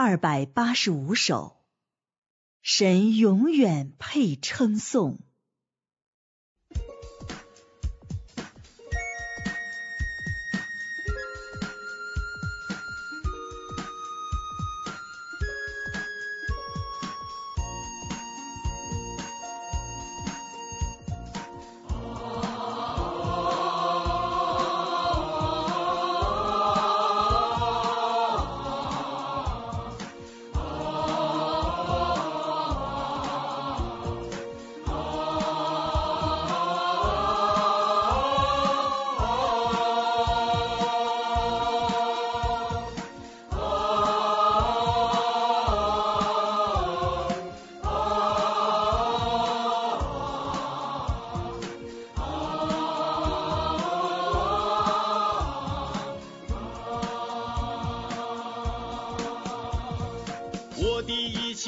二百八十五首，神永远配称颂。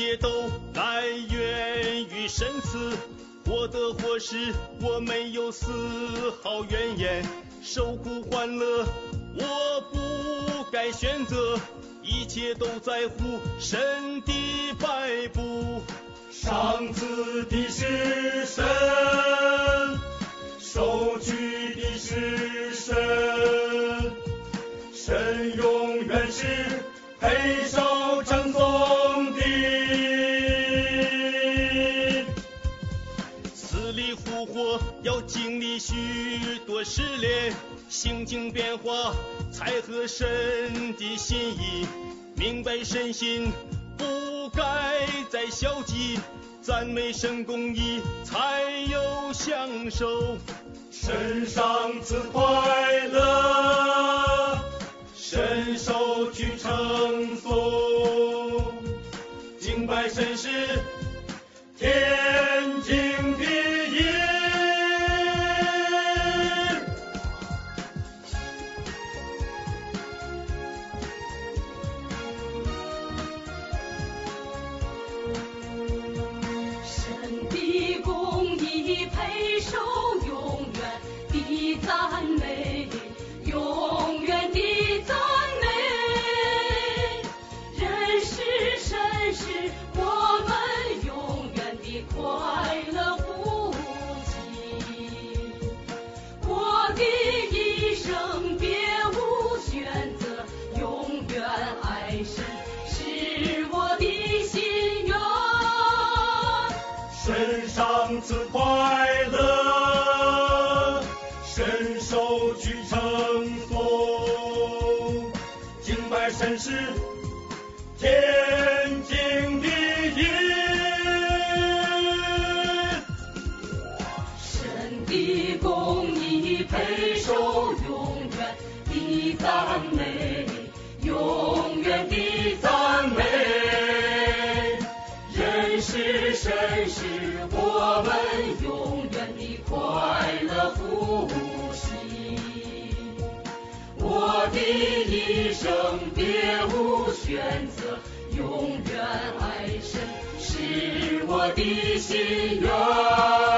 的一切都来源于神赐，或得或失，我没有丝毫怨言。受苦欢乐，我不该选择，一切都在乎神的摆布。赏赐的是神，收取的是神，神永远是配失恋，心境变化才合神的心意，明白身心不该再消极，赞美神公义才有享受。身上赐快乐，伸手去称颂，敬拜神是天经公义配受永远的赞美，是天经地义。神的公义配受永远的赞美，永远的赞的一生别无选择，永远爱神是我的心愿。